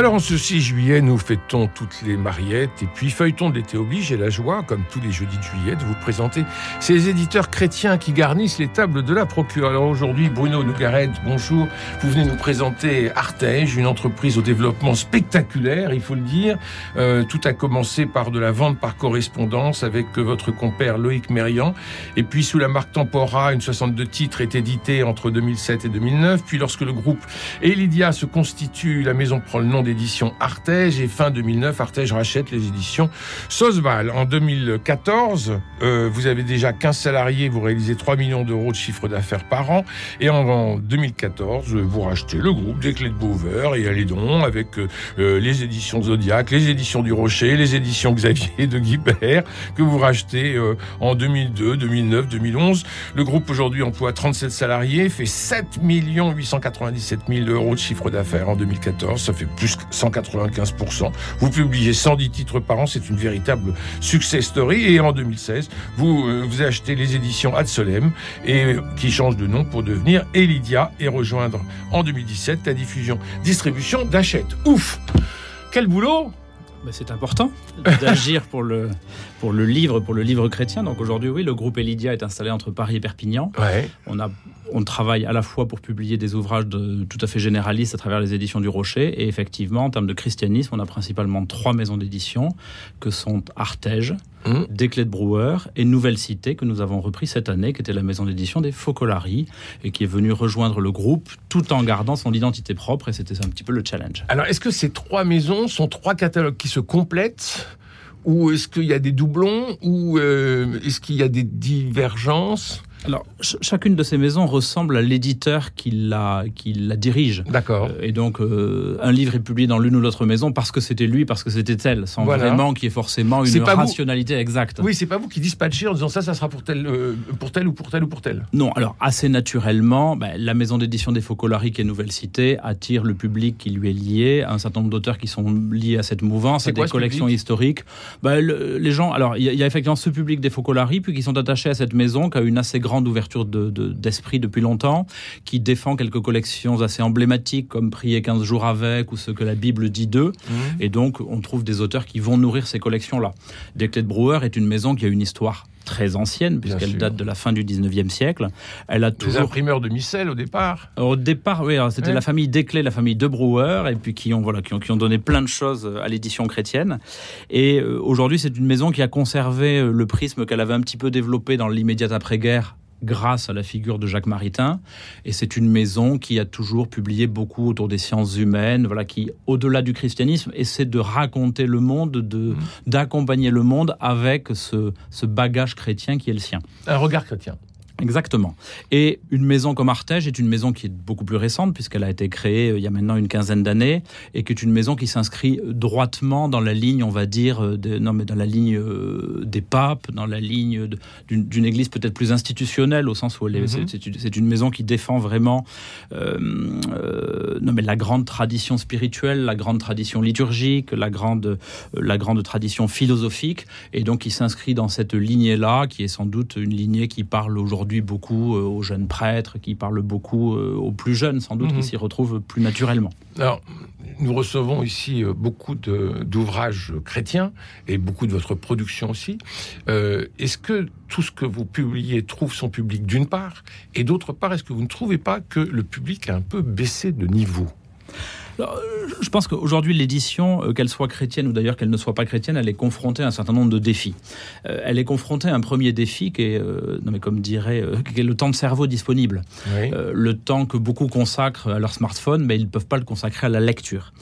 Alors en ce 6 juillet, nous fêtons toutes les mariettes et puis feuilletons de l'été oblige et la joie, comme tous les jeudis de juillet, de vous présenter ces éditeurs chrétiens qui garnissent les tables de la procure. Alors aujourd'hui, Bruno Nougaret, bonjour. Vous venez nous présenter Artege, une entreprise au développement spectaculaire, il faut le dire. Euh, tout a commencé par de la vente par correspondance avec votre compère Loïc Mérian. Et puis sous la marque Tempora, une 62 titres est édité entre 2007 et 2009. Puis lorsque le groupe Elidia se constitue, la maison prend le nom d'édition Artege et fin 2009, Artege rachète les éditions Sosval. En 2014, euh, vous avez déjà 15 salariés, vous réalisez 3 millions d'euros de chiffre d'affaires par an et en, 2014, vous rachetez le groupe des Clés de et allez donc avec euh, les éditions Zodiac, les éditions du Rocher, les éditions Xavier de Guibert que vous rachetez euh, en 2002, 2009, 2011. Le groupe aujourd'hui emploie 37 salariés, fait 7 897 000 euros de chiffre d'affaires en 2014, ça fait plus 195%. Vous publiez 110 titres par an, c'est une véritable success story. Et en 2016, vous, euh, vous achetez les éditions Ad Solem, et, euh, qui changent de nom pour devenir Elidia et rejoindre en 2017 la diffusion distribution d'Achète. Ouf Quel boulot c'est important d'agir pour le, pour le livre, pour le livre chrétien. Donc aujourd'hui, oui, le groupe Elidia est installé entre Paris et Perpignan. On, a, on travaille à la fois pour publier des ouvrages de, tout à fait généralistes à travers les éditions du Rocher. Et effectivement, en termes de christianisme, on a principalement trois maisons d'édition que sont Artege, mmh. Des Clés de Brouwer et Nouvelle Cité que nous avons repris cette année, qui était la maison d'édition des Focolari et qui est venue rejoindre le groupe tout en gardant son identité propre. Et c'était un petit peu le challenge. Alors, est-ce que ces trois maisons sont trois catalogues qui se complètent? Ou est-ce qu'il y a des doublons? Ou euh, est-ce qu'il y a des divergences? Alors, chacune de ces maisons ressemble à l'éditeur qui la, qui la dirige. D'accord. Euh, et donc, euh, un livre est publié dans l'une ou l'autre maison parce que c'était lui, parce que c'était elle, sans vraiment qu'il y ait forcément une rationalité exacte. Oui, c'est pas vous qui dispatchez en disant ça, ça sera pour tel, euh, pour tel ou pour tel ou pour tel. Non, alors assez naturellement, ben, la maison d'édition des Focolari, qui est Nouvelle Cité, attire le public qui lui est lié, un certain nombre d'auteurs qui sont liés à cette mouvance, à des collections historiques. Ben, les gens, alors il y, y, a effectivement ce public des Focolari, puis qui sont attachés à cette maison, qui a une assez grande grande ouverture d'esprit de, depuis longtemps, qui défend quelques collections assez emblématiques comme Prier 15 jours avec ou ce que la Bible dit d'eux. Mmh. Et donc, on trouve des auteurs qui vont nourrir ces collections-là. Desclés de Brouwer est une maison qui a une histoire très ancienne, puisqu'elle date de la fin du 19e siècle. Elle a toujours... Les imprimeurs de Missel, au départ Au départ, oui, c'était la famille Desclés, la famille de Brouwer, et puis qui ont, voilà, qui ont, qui ont donné plein de choses à l'édition chrétienne. Et euh, aujourd'hui, c'est une maison qui a conservé euh, le prisme qu'elle avait un petit peu développé dans l'immédiate après-guerre grâce à la figure de Jacques Maritain. Et c'est une maison qui a toujours publié beaucoup autour des sciences humaines, voilà, qui, au-delà du christianisme, essaie de raconter le monde, de, mmh. d'accompagner le monde avec ce, ce bagage chrétien qui est le sien. Un regard chrétien. Exactement. Et une maison comme Artege est une maison qui est beaucoup plus récente, puisqu'elle a été créée euh, il y a maintenant une quinzaine d'années, et qui est une maison qui s'inscrit droitement dans la ligne, on va dire, euh, de, non, mais dans la ligne euh, des papes, dans la ligne d'une église peut-être plus institutionnelle, au sens où est, mm-hmm. c'est une maison qui défend vraiment non, mais la grande tradition spirituelle, la grande tradition liturgique, la grande, la grande tradition philosophique, et donc qui s'inscrit dans cette lignée-là, qui est sans doute une lignée qui parle aujourd'hui beaucoup euh, aux jeunes prêtres, qui parlent beaucoup euh, aux plus jeunes, sans doute, qui mhm. s'y retrouvent plus naturellement. Alors, nous recevons ici euh, beaucoup d'ouvrages chrétiens et beaucoup de votre production aussi. est-ce que tout ce que vous publiez trouve son public d'une part Et d'autre part, est-ce que vous ne trouvez pas que le public a un peu baissé de niveau? Je pense qu'aujourd'hui, l'édition, euh, qu'elle soit chrétienne ou d'ailleurs qu'elle ne soit pas chrétienne, elle est confrontée à un certain nombre de défis. Euh, elle est confrontée à un premier défi qui est, euh, non mais comme dirait, qui est le temps de cerveau disponible. le temps que beaucoup consacrent à leur smartphone, mais ils ne peuvent pas le consacrer à la lecture.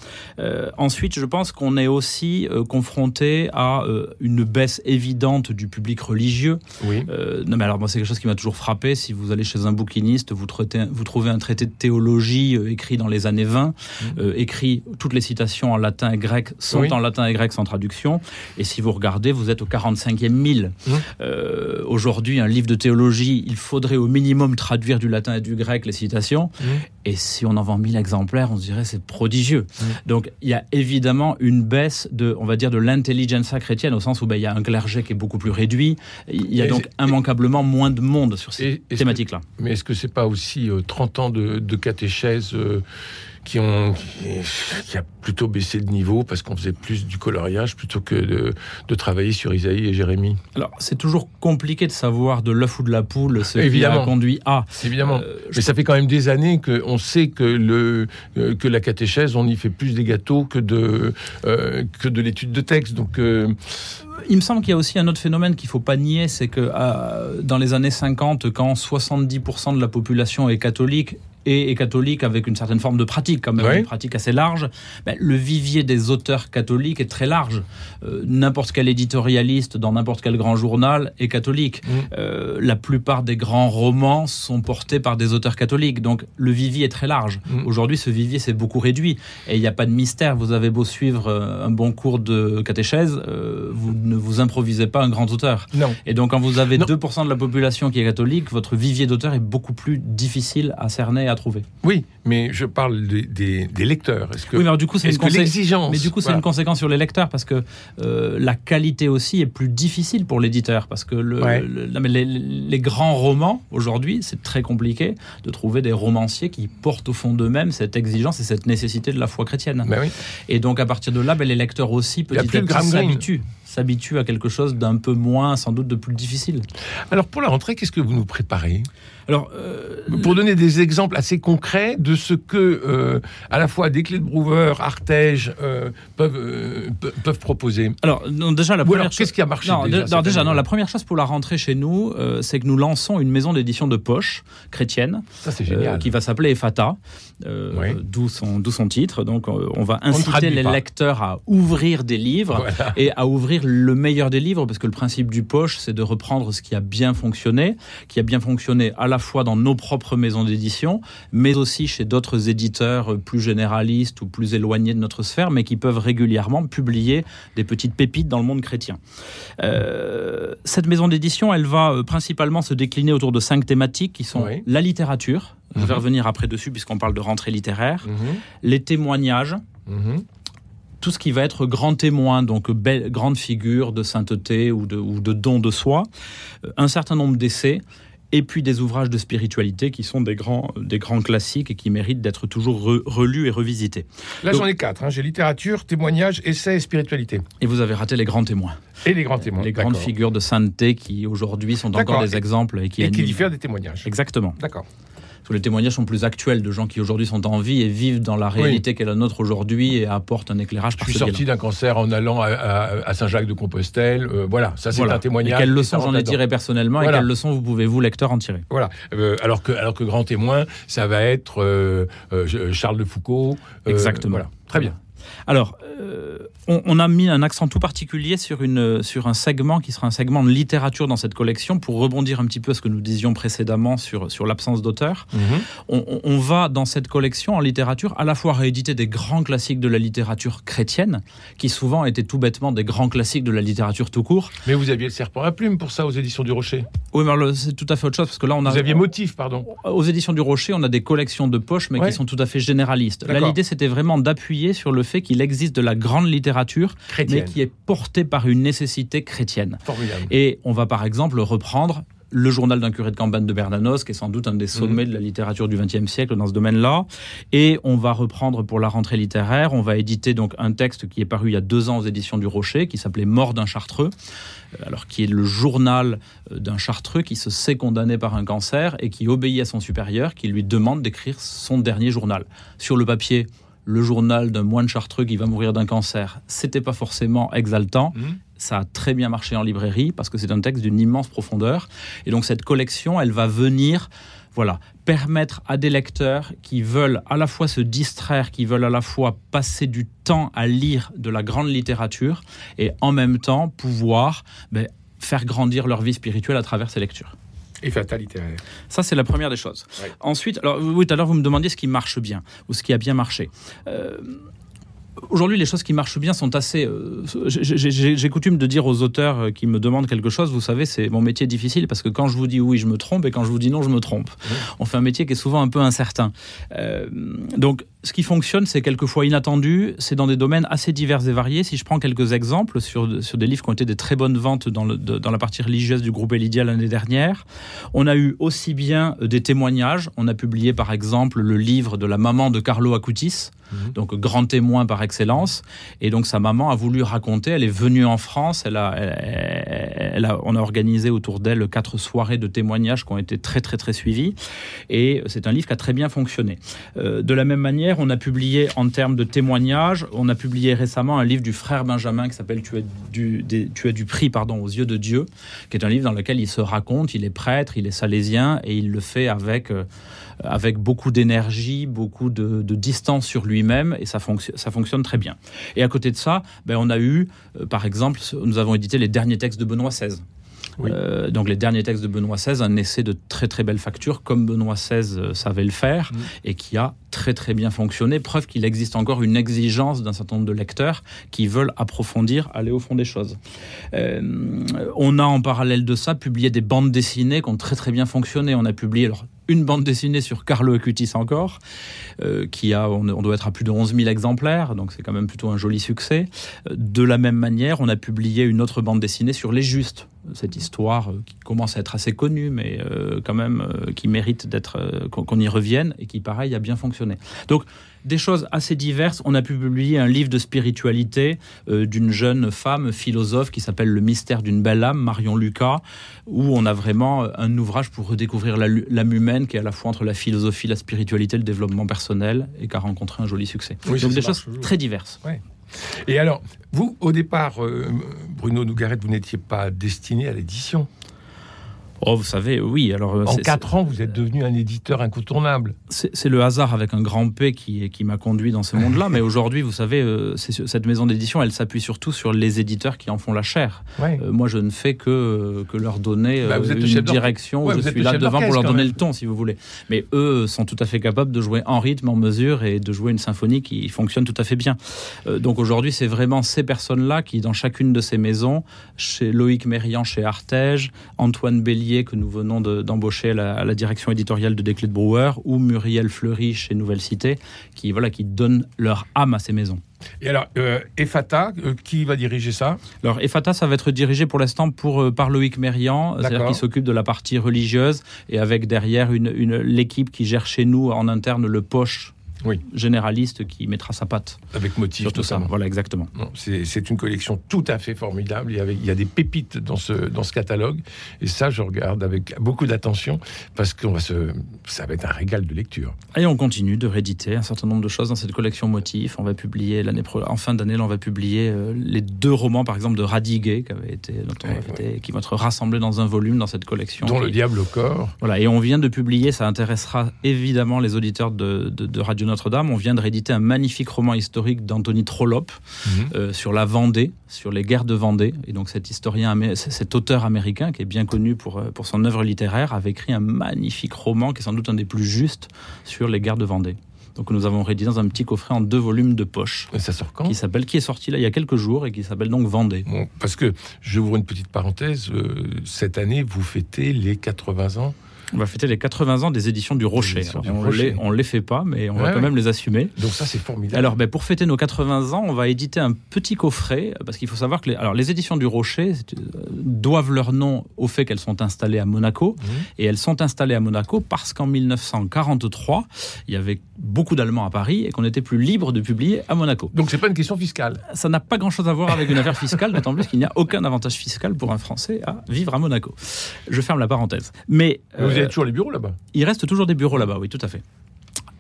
ensuite, je pense qu'on est aussi confronté à une baisse évidente du public religieux. Oui. non mais alors moi, c'est quelque chose qui m'a toujours frappé. Si vous allez chez un bouquiniste, vous, traitez, vous trouvez un traité de théologie écrit dans les années 20, mmh. Écrit toutes les citations en latin et grec sont en latin et grec sans traduction. Et si vous regardez, vous êtes au 45e mille. Mmh. Aujourd'hui, un livre de théologie, il faudrait au minimum traduire du latin et du grec les citations. Mmh. Et si on en vend 1000 exemplaires, on se dirait c'est prodigieux. Donc il y a évidemment une baisse de, on va dire, de l'intelligentsia chrétienne au sens où ben, il y a un clergé qui est beaucoup plus réduit. Il y a donc immanquablement moins de monde sur ces thématiques-là. Mais est-ce que c'est pas aussi 30 euh, ans de, catéchèse euh, qui ont qui, a plutôt baissé de niveau parce qu'on faisait plus du coloriage plutôt que de, travailler sur Isaïe et Jérémie. Alors c'est toujours compliqué de savoir de l'œuf ou de la poule ce Évidemment. qui a conduit à. Évidemment. Euh, Mais ça fait quand même des années qu'on sait que le que la catéchèse on y fait plus des gâteaux que de que de l'étude de texte. Donc il me semble qu'il y a aussi un autre phénomène qu'il ne faut pas nier, c'est que dans les années 50, quand 70% de la population est catholique, et, catholique avec une certaine forme de pratique, quand même, une pratique assez large, ben, le vivier des auteurs catholiques est très large. Euh, n'importe quel éditorialiste dans n'importe quel grand journal est catholique. Mm. Euh, la plupart des grands romans sont portés par des auteurs catholiques, donc le vivier est très large. Mm. Aujourd'hui, ce vivier s'est beaucoup réduit et il n'y a pas de mystère. Vous avez beau suivre euh, un bon cours de catéchèse, vous ne vous improvisez pas un grand auteur. Non. Et donc, quand vous avez 2% de la population qui est catholique, votre vivier d'auteur est beaucoup plus difficile à cerner, à trouver. Oui, mais je parle des, lecteurs. Est-ce que, oui, mais du coup, c'est une l'exigence. Mais du coup, c'est une conséquence sur les lecteurs parce que euh, la qualité aussi est plus difficile pour l'éditeur parce que le, les, grands romans aujourd'hui, c'est très compliqué de trouver des romanciers qui portent au fond d'eux-mêmes cette exigence et cette nécessité de la foi chrétienne. Ben oui. Et donc, à partir de là, ben, les lecteurs aussi petit à petit s'habituent s'habituent à quelque chose d'un peu moins, sans doute de plus difficile. Alors pour la rentrée, qu'est-ce que vous nous préparez? Alors, euh, pour donner des exemples assez concrets de ce que, euh, à la fois des clés de Brouwer, Artege euh, peuvent, peuvent proposer. Alors, non, déjà, la première Qu'est-ce qui a marché déjà, déjà non, la première chose pour la rentrée chez nous, c'est que nous lançons une maison d'édition de poche chrétienne. Ça, c'est génial. qui va s'appeler Efata, d'où son, son titre. Donc, on va inciter les lecteurs à ouvrir des livres et à ouvrir le meilleur des livres, parce que le principe du poche, c'est de reprendre ce qui a bien fonctionné, qui a bien fonctionné à la fois dans nos propres maisons d'édition, mais aussi chez d'autres éditeurs plus généralistes ou plus éloignés de notre sphère, mais qui peuvent régulièrement publier des petites pépites dans le monde chrétien. Euh, cette maison d'édition, elle va euh, principalement se décliner autour de cinq thématiques qui sont la littérature, je vais mhm. revenir après dessus puisqu'on parle de rentrée littéraire, mhm. les témoignages, mhm. tout ce qui va être grand témoin, donc belle, grande figure de sainteté ou de, ou de don de soi, euh, un certain nombre d'essais, et puis des ouvrages de spiritualité qui sont des grands, des grands classiques et qui méritent d'être toujours relus et revisités. Là, j'en ai quatre. Hein. J'ai littérature, témoignage, essai et spiritualité. Et vous avez raté les grands témoins. Et les grands témoins. Les grandes figures de sainteté qui aujourd'hui sont encore des exemples et qui, et qui diffèrent des témoignages. Exactement. D'accord les témoignages sont plus actuels de gens qui aujourd'hui sont en vie et vivent dans la réalité qu'est la nôtre aujourd'hui et apportent un éclairage Je suis sorti d'un cancer en allant à, Saint-Jacques-de-Compostelle. Euh, voilà, ça c'est un témoignage. Et quelles leçons j'en ai tiré personnellement et quelles leçons vous pouvez, vous, lecteur, en tirer Voilà. Euh, alors, que, alors que grand témoin, ça va être euh, Charles de Foucault. Exactement. Voilà. Très bien. Alors, euh, on, a mis un accent tout particulier sur, une, sur un segment qui sera un segment de littérature dans cette collection pour rebondir un petit peu à ce que nous disions précédemment sur, sur l'absence d'auteur. Mhm. On, va dans cette collection en littérature à la fois rééditer des grands classiques de la littérature chrétienne, qui souvent étaient tout bêtement des grands classiques de la littérature tout court. Mais vous aviez le serpent à plume pour ça aux éditions du Rocher. Oui, mais c'est tout à fait autre chose parce que là on a. Vous aviez motif, pardon. Aux éditions du Rocher, on a des collections de poches, mais qui sont tout à fait généralistes. Là, l'idée c'était vraiment d'appuyer sur le fait qu'il existe de la grande littérature, mais qui est portée par une nécessité chrétienne. Et on va par exemple reprendre le journal d'un curé de campagne de Bernanos, qui est sans doute un des sommets mhm. de la littérature du XXe siècle dans ce domaine-là. Et on va reprendre pour la rentrée littéraire, on va éditer donc un texte qui est paru il y a deux ans aux éditions du Rocher, qui s'appelait Mort d'un chartreux, euh, alors qui est le journal euh, d'un chartreux qui se sait condamné par un cancer et qui obéit à son supérieur, qui lui demande d'écrire son dernier journal. Sur le papier, le journal d'un moine chartreux qui va mourir d'un cancer, c'était pas forcément exaltant. Mmh. Ça a très bien marché en librairie parce que c'est un texte d'une immense profondeur. Et donc cette collection, elle va venir, voilà, permettre à des lecteurs qui veulent à la fois se distraire, qui veulent à la fois passer du temps à lire de la grande littérature et en même temps pouvoir ben, faire grandir leur vie spirituelle à travers ces lectures. Et Fata littéraire. Ça, c'est la première des choses. Ensuite, alors, oui, tout à l'heure, vous me demandiez ce qui marche bien ou ce qui a bien marché. Euh, Aujourd'hui, les choses qui marchent bien sont assez. Euh, j'ai coutume de dire aux auteurs euh, qui me demandent quelque chose, vous savez, c'est mon métier difficile parce que quand je vous dis oui, je me trompe, et quand je vous dis non, je me trompe. On fait un métier qui est souvent un peu incertain. Euh, donc, ce qui fonctionne, c'est quelquefois inattendu, c'est dans des domaines assez divers et variés. Si je prends quelques exemples sur, sur des livres qui ont été des très bonnes ventes dans, le, dans la partie religieuse du groupe Elidia l'année dernière, on a eu aussi bien des témoignages. On a publié par exemple le livre de la maman de Carlo Acutis, mhm. donc grand témoin par excellence. Et donc sa maman a voulu raconter, elle est venue en France, elle a, elle, a, on a organisé autour d'elle quatre soirées de témoignages qui ont été très très très suivies. Et c'est un livre qui a très bien fonctionné. Euh, de la même manière, on a publié en termes de témoignages, on a publié récemment un livre du frère Benjamin qui s'appelle tu, as du, tu as du prix pardon, aux yeux de Dieu, qui est un livre dans lequel il se raconte, il est prêtre, il est salésien et il le fait avec, euh, avec beaucoup d'énergie, beaucoup de, distance sur lui-même et ça, ça fonctionne très bien. Et à côté de ça, ben, on a eu, euh, par exemple, nous avons édité les derniers textes de Benoît XVI. Euh, donc les derniers textes de Benoît XVI, un essai de très très belle facture, comme Benoît XVI savait le faire, mm. et qui a très très bien fonctionné. Preuve qu'il existe encore une exigence d'un certain nombre de lecteurs qui veulent approfondir, aller au fond des choses. Euh, on a en parallèle de ça publié des bandes dessinées qui ont très très bien fonctionné. On a publié une bande dessinée sur Carlo Acutis encore, qui a, on, doit être à plus de 11 000 exemplaires, donc c'est quand même plutôt un joli succès. De la même manière, on a publié une autre bande dessinée sur Les Justes, cette histoire euh, qui commence à être assez connue, mais euh, quand même euh, qui mérite d'être qu'on y revienne et qui, pareil, a bien fonctionné. Donc, des choses assez diverses. On a pu publier un livre de spiritualité d'une jeune femme philosophe qui s'appelle Le mystère d'une belle âme, Marion Lucas, où on a vraiment un ouvrage pour redécouvrir l'âme humaine qui est à la fois entre la philosophie, la spiritualité, le développement personnel et qui a rencontré un joli succès. Donc des choses très diverses. Et alors, vous, au départ, euh, Bruno Nougaret, vous n'étiez pas destiné à l'édition. Oh, vous savez, oui. Alors, euh, en quatre ans, vous êtes devenu un éditeur incontournable. C'est le hasard avec un grand P qui, qui m'a conduit dans ce monde-là. mais aujourd'hui, vous savez, euh, cette maison d'édition, elle s'appuie surtout sur les éditeurs qui en font la chair. Euh, moi, je ne fais que, que leur donner bah, une direction. je suis là devant pour leur donner le ton, si vous voulez. Mais eux sont tout à fait capables de jouer en rythme, en mesure et de jouer une symphonie qui fonctionne tout à fait bien. donc aujourd'hui, c'est vraiment ces personnes-là qui, dans chacune de ces maisons, chez Loïc Mérian, chez Artege, Antoine Que nous venons d'embaucher à, la direction éditoriale de Desclés de Brouwer ou Muriel Fleury chez Nouvelle Cité, qui, voilà, qui donnent leur âme à ces maisons. Et alors, euh, EFATA, euh, qui va diriger ça? Alors, EFATA, ça va être dirigé pour l'instant pour, euh, par Loïc Mérian, c'est-à-dire qui s'occupe de la partie religieuse, et avec derrière une, une l'équipe qui gère chez nous en interne le poche oui. généraliste qui mettra sa patte. Avec motif, tout ça. Voilà, exactement. C'est une collection tout à fait formidable. Il y, il y, a des pépites dans ce, dans ce catalogue. Et ça, je regarde avec beaucoup d'attention parce que va se, ça va être un régal de lecture. Et on continue de rééditer un certain nombre de choses dans cette collection motif. On va publier l'année en fin d'année, on va publier euh, les deux romans, par exemple, de Radiguet, qui, avait été, qui vont être rassemblés dans un volume dans cette collection. Dont Le Diable au corps. Voilà, et on vient de publier, ça intéressera évidemment les auditeurs de, de, de Radio notre-Dame, on vient de rééditer un magnifique roman historique d'Anthony Trollope mhm. euh, sur la Vendée, sur les guerres de Vendée. Et donc cet historien, cet auteur américain qui est bien connu pour, euh, pour son œuvre littéraire, avait écrit un magnifique roman qui est sans doute un des plus justes sur les guerres de Vendée. Donc nous avons réédité dans un petit coffret en deux volumes de poche. Et ça sort quand? Qui s'appelle, qui est sorti là il y a quelques jours et qui s'appelle donc Vendée. parce que j'ouvre une petite parenthèse. Euh, cette année, vous fêtez les 80 ans on va fêter les 80 ans des éditions du Rocher. on ne les fait pas, mais on va quand même les assumer. Donc ça, c'est formidable. Alors, ben, pour fêter nos 80 ans, on va éditer un petit coffret, parce qu'il faut savoir que les, alors, les éditions du Rocher euh, doivent leur nom au fait qu'elles sont installées à Monaco. Mmh. Et elles sont installées à Monaco parce qu'en 1943, il y avait beaucoup d'Allemands à Paris et qu'on était plus libre de publier à Monaco. Donc, c'est pas une question fiscale Ça n'a pas grand-chose à voir avec une affaire fiscale, d'autant plus qu'il n'y a aucun avantage fiscal pour un Français à vivre à Monaco. Je ferme la parencèse. Mais... Euh, il y a toujours les bureaux là-bas? Il reste toujours des bureaux là-bas, oui, tout à fait.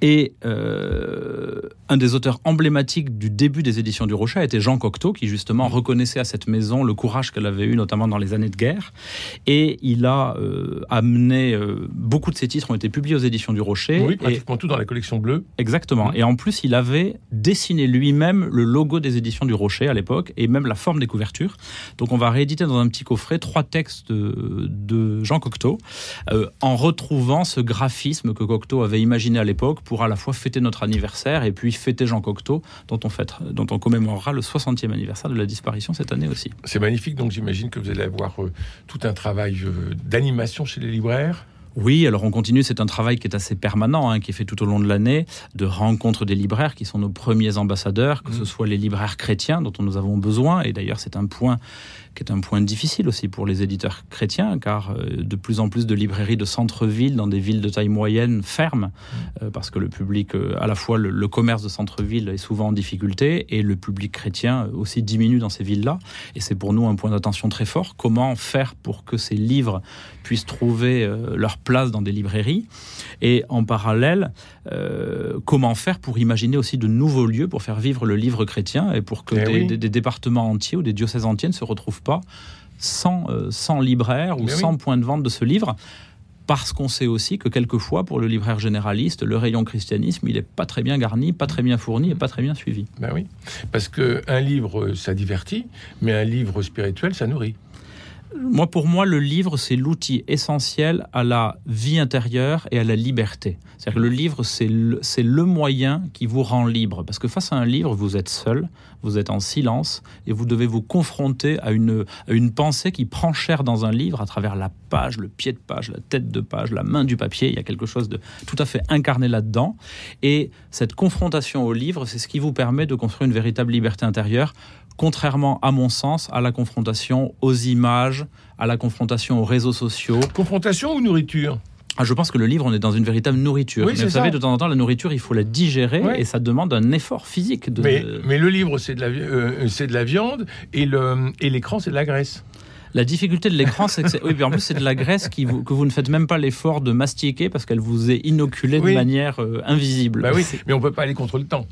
Et euh, un des auteurs emblématiques du début des éditions du Rocher était Jean Cocteau, qui justement reconnaissait à cette maison le courage qu'elle avait eu, notamment dans les années de guerre. Et il a euh, amené, euh, beaucoup de ses titres ont été publiés aux éditions du Rocher. Oui, pratiquement tout dans la collection bleue. Exactement. Mmh. Et en plus, il avait dessiné lui-même le logo des éditions du Rocher à l'époque, et même la forme des couvertures. Donc on va rééditer dans un petit coffret trois textes de, Jean Cocteau, en retrouvant ce graphisme que Cocteau avait imaginé à l'époque pour à la fois fêter notre anniversaire et puis fêter Jean Cocteau, dont on, fête, dont on commémorera le 60e anniversaire de la disparition cette année aussi. C'est magnifique, donc j'imagine que vous allez avoir euh, tout un travail euh, d'animation chez les libraires. Oui, alors on continue, c'est un travail qui est assez permanent, hein, qui est fait tout au long de l'année, de rencontres des libraires qui sont nos premiers ambassadeurs, que ce mmh. soit les libraires chrétiens dont nous avons besoin, et d'ailleurs c'est un point qui est un point difficile aussi pour les éditeurs chrétiens, car euh, de plus en plus de librairies de centre-ville, dans des villes de taille moyenne, ferment, mmh. euh, parce que le public, euh, à la fois le, commerce de centre-ville est souvent en difficulté, et le public chrétien aussi diminue dans ces villes-là. Et c'est pour nous un point d'attention très fort. Comment faire pour que ces livres puissent trouver leur place dans des librairies Et en parallèle, comment faire pour imaginer aussi de nouveaux lieux pour faire vivre le livre chrétien et pour que eh des, des, départements entiers ou des diocèses entiers ne se retrouvent pas sans, euh, sans libraire ou sans point de vente de ce livre? Parce qu'on sait aussi que quelquefois, pour le libraire généraliste, le rayon christianisme, il n'est pas très bien garni, pas très bien fourni et pas très bien suivi. Ben oui, parce qu'un livre, ça divertit, mais un livre spirituel, ça nourrit. Moi, pour moi, le livre, c'est l'outil essentiel à la vie intérieure et à la liberté. C'est-à-dire que le livre, c'est le, le, moyen qui vous rend libre. Parce que face à un livre, vous êtes seul, vous êtes en silence, et vous devez vous confronter à une, à une pensée qui prend chair dans un livre à travers la page, le pied de page, la tête de page, la main du papier. Il y a quelque chose de tout à fait incarné là-dedans. Et cette confrontation au livre, c'est ce qui vous permet de construire une véritable liberté intérieure contrairement à mon sens à la confrontation aux images, à la confrontation aux réseaux sociaux. Confrontation ou nourriture? Ah, je pense que le livre, on est dans une véritable nourriture. mais vous savez, de temps en temps, la nourriture, il faut la digérer et ça demande un effort physique. De... Mais, le livre, c'est de, la, euh, de la viande et l'écran, c'est de la graisse. La difficulté de l'écran, c'est que oui, en plus c'est de la graisse qui que vous ne faites même pas l'effort de mastiquer parce qu'elle vous est inoculée de manière euh, invisible. Bah oui, mais on peut pas aller contre le temps.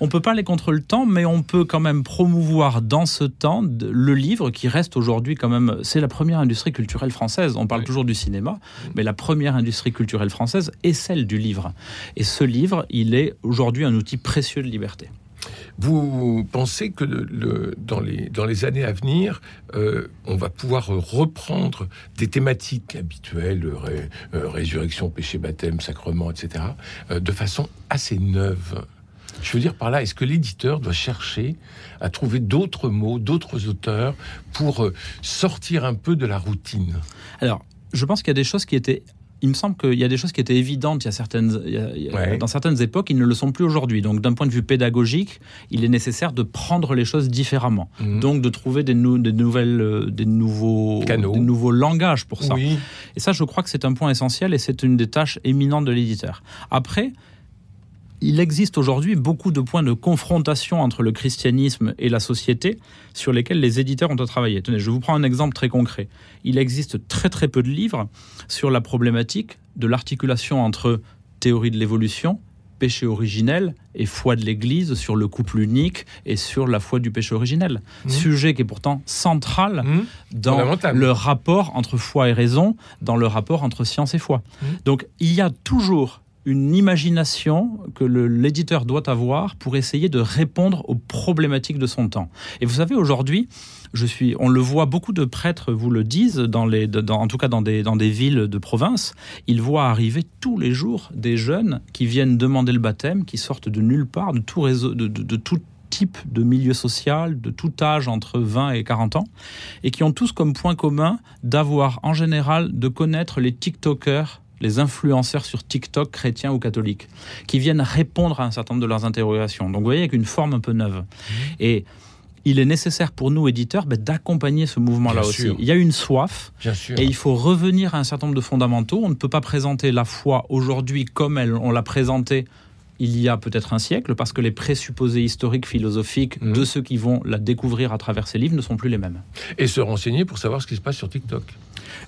On peut pas aller contre le temps, mais on peut quand même promouvoir dans ce temps le livre qui reste aujourd'hui quand même. C'est la première industrie culturelle française. On parle toujours du cinéma, mais la première industrie culturelle française est celle du livre. Et ce livre, il est aujourd'hui un outil précieux de liberté. Vous pensez que le, dans, les, dans les années à venir, euh, on va pouvoir reprendre des thématiques habituelles, euh, résurrection, péché, baptême, sacrement, etc., euh, de façon assez neuve? Je veux dire par là, est-ce que l'éditeur doit chercher à trouver d'autres mots, d'autres auteurs pour euh, sortir un peu de la routine? Alors, je pense qu'il y a des choses qui étaient il me semble qu'il y a des choses qui étaient évidentes il y a certaines, dans certaines époques, ils ne le sont plus aujourd'hui. Donc, d'un point de vue pédagogique, il est nécessaire de prendre les choses différemment. Mhm. Donc, de trouver des, des nouvelles, euh, des nouveaux, Canaux. des nouveaux langages pour ça. Et ça, je crois que c'est un point essentiel et c'est une des tâches éminentes de l'éditeur. Après, il existe aujourd'hui beaucoup de points de confrontation entre le christianisme et la société sur lesquels les éditeurs ont à travailler. Tenez, je vous prends un exemple très concret. Il existe très très peu de livres sur la problématique de l'articulation entre théorie de l'évolution, péché originel et foi de l'Église sur le couple unique et sur la foi du péché originel. Mmh. Sujet qui est pourtant central mmh. dans le rapport entre foi et raison, dans le rapport entre science et foi. Mmh. Donc il y a toujours une imagination que l'éditeur doit avoir pour essayer de répondre aux problématiques de son temps. Et vous savez, aujourd'hui, je suis, on le voit, beaucoup de prêtres vous le disent, en tout cas dans des, dans des villes de province, ils voient arriver tous les jours des jeunes qui viennent demander le baptême, qui sortent de nulle part, de tout, réseau, de, de tout type de milieu social, de tout âge entre 20 et 40 ans, et qui ont tous comme point commun d'avoir en général de connaître les TikTokers les influenceurs sur TikTok chrétiens ou catholiques, qui viennent répondre à un certain nombre de leurs interrogations. Donc vous voyez, avec une forme un peu neuve. Mmh. Et il est nécessaire pour nous, éditeurs, ben, d'accompagner ce mouvement-là aussi. Il y a une soif, et il faut revenir à un certain nombre de fondamentaux. On ne peut pas présenter la foi aujourd'hui comme elle, on l'a présentée il y a peut-être un siècle, parce que les présupposés historiques, philosophiques mmh. de ceux qui vont la découvrir à travers ces livres ne sont plus les mêmes. Et se renseigner pour savoir ce qui se passe sur TikTok.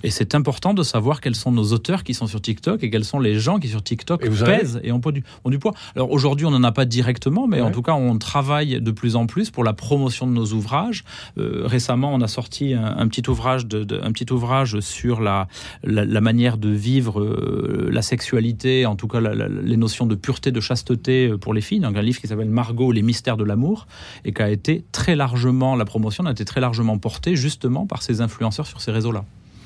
Et c'est important de savoir quels sont nos auteurs qui sont sur TikTok et quels sont les gens qui sur TikTok pèsent et ont, du, ont, du, poids. Alors aujourd'hui, on n'en a pas directement, mais en tout cas, on travaille de plus en plus pour la promotion de nos ouvrages. Euh, récemment, on a sorti un, petit ouvrage de, un petit ouvrage sur la, la, manière de vivre euh, la sexualité, en tout cas les notions de pureté, de chasteté pour les filles. Donc un livre qui s'appelle Margot, les mystères de l'amour, et qui a été très largement, la promotion a été très largement portée justement par ces influenceurs sur ces réseaux-là.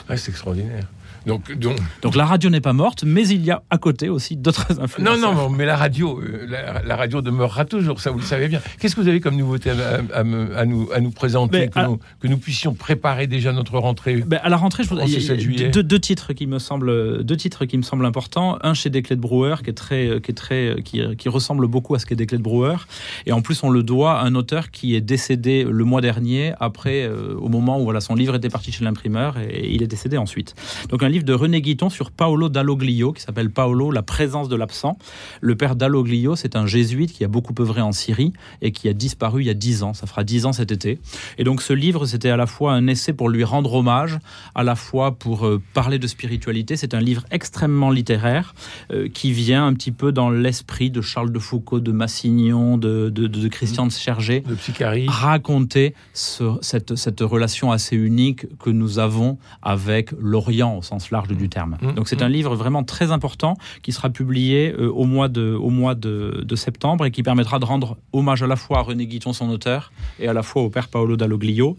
C'est extraordinaire. Donc, donc... la radio n'est pas morte, mais il y a à côté aussi d'autres influences. Non, non, mais la radio, euh, la, radio demeurera toujours, ça vous le savez bien. Qu'est-ce que vous avez comme nouveauté à, nous, à nous présenter, que, nous, puissions préparer déjà notre rentrée ben, À la rentrée, je voudrais, il y a deux, deux, titres qui me semblent, deux titres qui me semblent importants. Un chez Desclés de Brouwer, qui est très, qui est très, qui, qui ressemble beaucoup à ce qu'est Desclés de Brouwer, et en plus on le doit à un auteur qui est décédé le mois dernier, après, euh, au moment où voilà son livre était parti chez l'imprimeur, et il est décédé ensuite. Donc un livre de René Guiton sur Paolo Dalloglio, qui s'appelle Paolo, la présence de l'absent. Le père Dalloglio, c'est un jésuite qui a beaucoup œuvré en Syrie et qui a disparu il y a dix ans. Ça fera dix ans cet été. Et donc ce livre, c'était à la fois un essai pour lui rendre hommage, à la fois pour euh, parler de spiritualité. C'est un livre extrêmement littéraire euh, qui vient un petit peu dans l'esprit de Charles de Foucault, de Massignon, de, de, Christian de Chergé, de raconter cette, cette relation assez unique que nous avons avec l'Orient au sens large du du terme. Mmh, Donc c'est mmh. un livre vraiment très important qui sera publié euh, au mois, de, au mois de, septembre et qui permettra de rendre hommage à la fois à René Guiton, son auteur, et à la fois au père Paolo Dalloglio.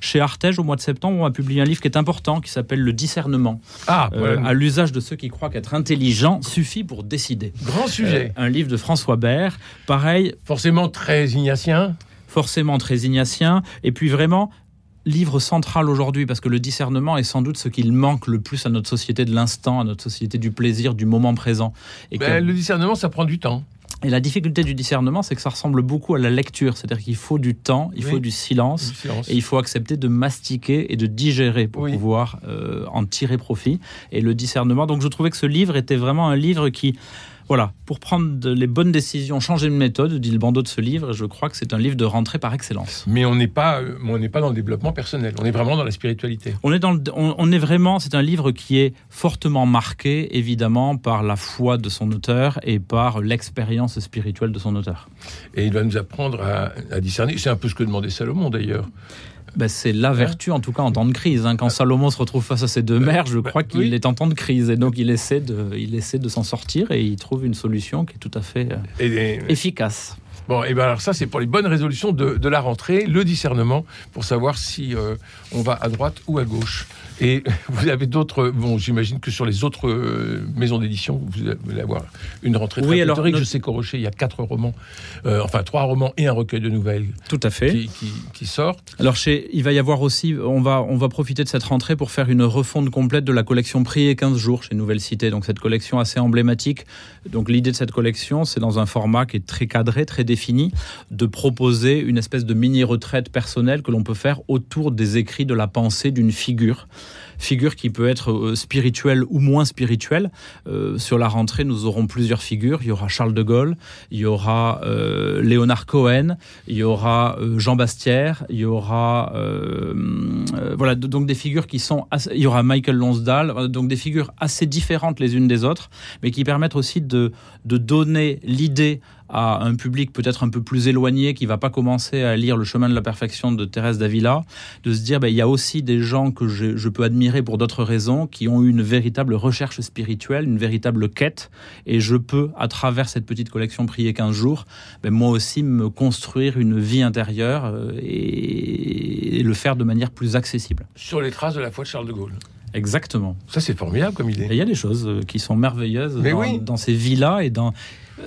Chez Artege, au mois de septembre, on a publié un livre qui est important qui s'appelle Le discernement. Ah, euh, à l'usage de ceux qui croient qu'être intelligent suffit pour décider. Grand sujet. Euh, un livre de François Bert. Pareil. Forcément très ignatien forcément très ignatien, et puis vraiment livre central aujourd'hui parce que le discernement est sans doute ce qu'il manque le plus à notre société de l'instant, à notre société du plaisir, du moment présent. Et ben, Le discernement, ça prend du temps. Et la difficulté du discernement, c'est que ça ressemble beaucoup à la lecture, c'est-à-dire qu'il faut du temps, il faut du silence, et il faut accepter de mastiquer et de digérer pour pouvoir euh, en tirer profit. Et le discernement, donc je trouvais que ce livre était vraiment un livre qui voilà, pour prendre les bonnes décisions, changer de méthode, dit le bandeau de ce livre, et je crois que c'est un livre de rentrée par excellence. Mais on n'est pas, euh, on n'est pas dans le développement personnel, on est vraiment dans la spiritualité. On est, dans on, est vraiment, c'est un livre qui est fortement marqué, évidemment, par la foi de son auteur et par l'expérience spirituelle de son auteur. Et il va nous apprendre à, à discerner, c'est un peu ce que demandait Salomon d'ailleurs. Ben, c'est la vertu, en tout cas en temps de crise. Hein. Quand Salomon se retrouve face à ces deux mères, je crois qu'il est en temps de crise. Et donc, il essaie de, il essaie de s'en sortir et il trouve une solution qui est tout à fait euh, efficace. Bon, et bien alors ça, c'est pour les bonnes résolutions de, la rentrée, le discernement, pour savoir si euh, on va à droite ou à gauche. Et vous avez d'autres. Bon, j'imagine que sur les autres euh, maisons d'édition, vous allez avoir une rentrée oui, alors, Je sais qu'au Rocher, il y a quatre romans, euh, enfin trois romans et un recueil de nouvelles. Tout à fait. Qui, sortent. Alors, chez, il va y avoir aussi. On va, on va profiter de cette rentrée pour faire une refonte complète de la collection Prix et 15 jours chez Nouvelle Cité. Donc, cette collection assez emblématique. Donc, l'idée de cette collection, c'est dans un format qui est très cadré, très défini, de proposer une espèce de mini-retraite personnelle que l'on peut faire autour des écrits de la pensée d'une figure figure qui peut être euh, spirituelle ou moins spirituelle. Euh, sur la rentrée, nous aurons plusieurs figures. Il y aura Charles de Gaulle, il y aura euh, Léonard Cohen, il y aura Jean Bastière, il y aura voilà donc des figures qui sont il y aura Michael Lonsdale, donc des figures assez différentes les unes des autres, mais qui permettent aussi de de donner l'idée à un public peut-être un peu plus éloigné qui va pas commencer à lire Le chemin de la perfection de Thérèse Davila, de se dire ben, il y a aussi des gens que je, je peux admirer pour d'autres raisons, qui ont eu une véritable recherche spirituelle, une véritable quête, et je peux, à travers cette petite collection Prier 15 jours, ben, moi aussi me construire une vie intérieure euh, et, le faire de manière plus accessible. Sur les traces de la foi de Charles de Gaulle. Exactement. Ça, c'est formidable comme idée. il y a des choses euh, qui sont merveilleuses dans, dans, ces vies-là et dans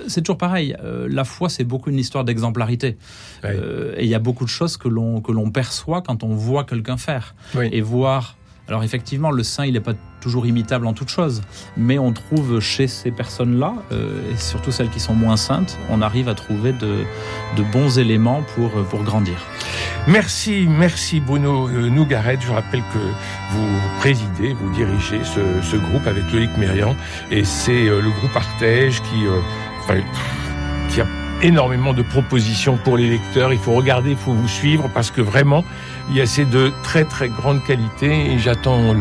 c'est toujours pareil. Euh, la foi, c'est beaucoup une histoire d'exemplarité. Euh, et il y a beaucoup de choses que l'on que l'on perçoit quand on voit quelqu'un faire et voir. Alors effectivement, le saint, il n'est pas toujours imitable en toute chose, mais on trouve chez ces personnes-là, euh, et surtout celles qui sont moins saintes, on arrive à trouver de, de bons éléments pour, pour grandir. Merci, merci Bruno Nougaret. Je rappelle que vous présidez, vous dirigez ce, ce groupe avec Loïc Mérian, et c'est le groupe Artege qui il y a énormément de propositions pour les lecteurs. Il faut regarder, il faut vous suivre parce que vraiment, Il y a c'est de très très grande qualité et j'attends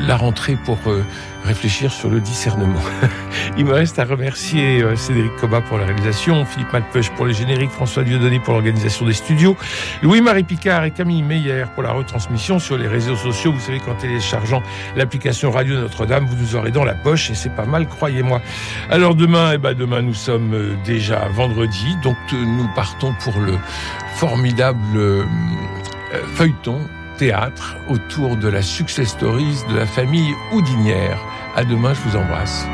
la rentrée pour euh, réfléchir sur le discernement. Il me reste à remercier euh, Cédric Coba pour la réalisation, Philippe Malpeuch pour les génériques, François Dieudonné pour l'organisation des studios, Louis-Marie Picard et Camille Meyer pour la retransmission sur les réseaux sociaux. Vous savez qu'en téléchargeant l'application Radio Notre-Dame, vous nous aurez dans la poche et c'est pas mal, croyez-moi. Alors demain, eh ben demain nous sommes euh, déjà vendredi, donc euh, nous partons pour le formidable feuilleton théâtre autour de la success stories de la famille Houdinière. À demain, je vous embrasse.